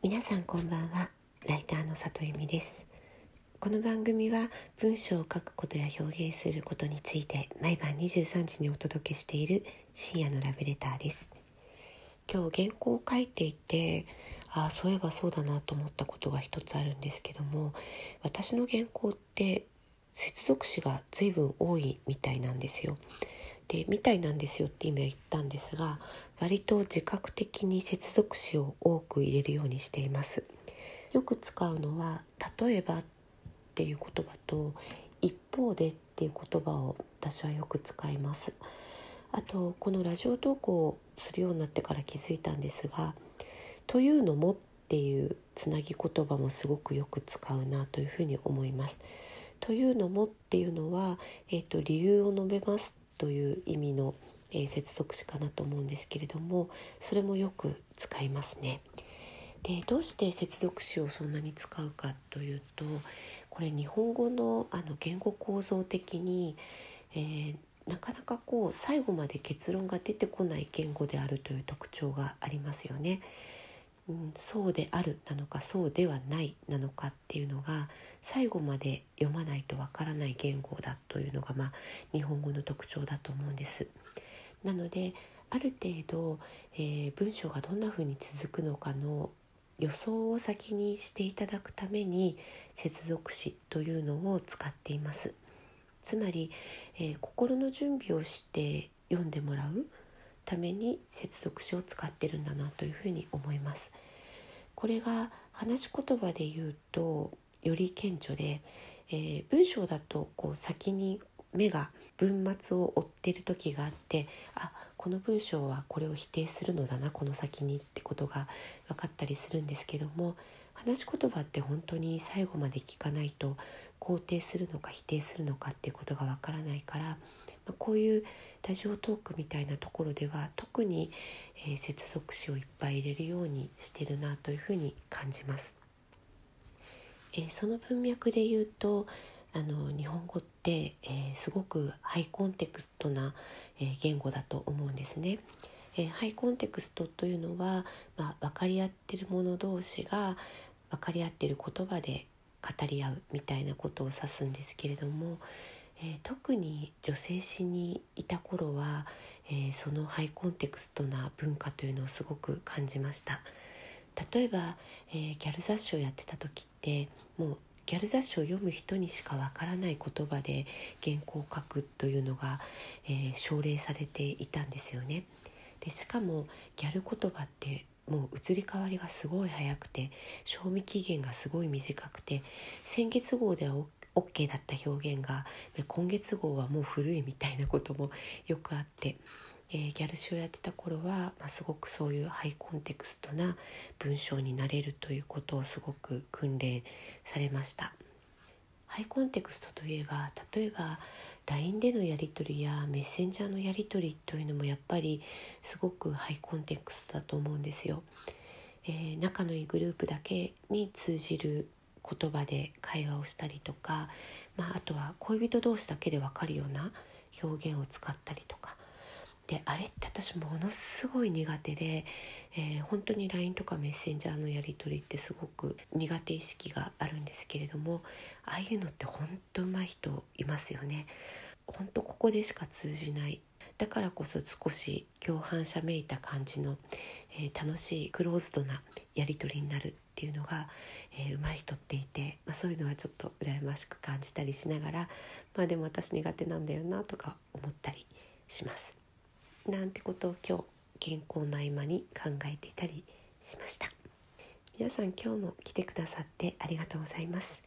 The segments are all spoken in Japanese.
皆さんこんばんは。ライターの里由美です。この番組は文章を書くことや表現することについて毎晩23時にお届けしている深夜のラブレターです。今日原稿を書いていてあそういえばそうだなと思ったことが一つあるんですけども私の原稿って接続詞が随分多いみたいなんですよ。でみたいなんですよって今言ったんですが割と自覚的に接続詞を多く入れるようにしています。よく使うのは例えばっていう言葉と一方でっていう言葉を私はよく使います。あとこのラジオ投稿をするようになってから気づいたんですがというのもっていうつなぎ言葉もすごくよく使うなというふうに思います。というのもっていうのは、えーと、理由を述べます。という意味の、えー、接続詞かなと思うんですけれどもそれもよく使いますね。でどうして接続詞をそんなに使うかというとこれ日本語のあの言語構造的に、えー、なかなかこう最後まで結論が出てこない言語であるという特徴がありますよね。うん、そうであるなのかそうではないなのかっていうのが最後まで読まないとわからない言語だというのが、まあ、日本語の特徴だと思うんです。なのである程度、えー、文章がどんなふうに続くのかの予想を先にしていただくために接続詞というのを使っています。つまり、えー、心の準備をして読んでもらうために接続詞を使ってるんだなというふうに思います。これが話し言葉で言うとより顕著で、えー、文章だとこう先に目が文末を追ってる時があってあこの文章はこれを否定するのだなこの先にってことが分かったりするんですけども話し言葉って本当に最後まで聞かないと肯定するのか否定するのかっていうことが分からないからまあ、こういうラジオトークみたいなところでは特に、えー、接続詞をいっぱい入れるようにしてるなというふうに感じます。えー、その文脈で言うとあの日本語って、えー、すごくハイコンテクストな、えー、言語だと思うんですね。えー、ハイコンテクストというのは、まあ、分かり合ってる者同士が分かり合ってる言葉で語り合うみたいなことを指すんですけれども、えー、特に女性誌にいた頃は、えー、そのハイコンテクストな文化というのをすごく感じました。例えば、えー、ギャル雑誌をやってた時ってもうギャル雑誌を読む人にしかわからない言葉で原稿を書くというのが、え奨励されていたんですよね。でしかもギャル言葉ってもう移り変わりがすごい早くて賞味期限がすごい短くて先月号では OK だった表現が今月号はもう古いみたいなこともよくあって、えー、ギャル誌をやってた頃は、まあ、すごくそういうハイコンテクストな文章になれるということをすごく訓練されました。ハイコンテクストといえば例えば LINE でのやり取りやメッセンジャーのやり取りというのもやっぱりすごくハイコンテクストだと思うんですよ。えー、仲のいいグループだけに通じる言葉で会話をしたりとか、まあ、あとは恋人同士だけで分かるような表現を使ったりとかであれって私ものすごい苦手で、えー、本当に LINE とかメッセンジャーのやり取りってすごく苦手意識があるんですけれどもああいうのって本当上手い人いますよね。本当ここでしか通じないだからこそ少し共犯者めいた感じの、えー、楽しいクローズドなやり取りになるっていうのが、えー、上手い人っていて、まあ、そういうのはちょっと羨ましく感じたりしながらまあでも私苦手なんだよなとか思ったりします。なんてことを今日健康の合間に考えていたりしました。皆さん今日も来てくださってありがとうございます。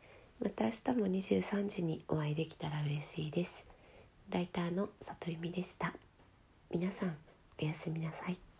また明日も23時にお会いできたら嬉しいです。ライターの里由美でした。皆さんおやすみなさい。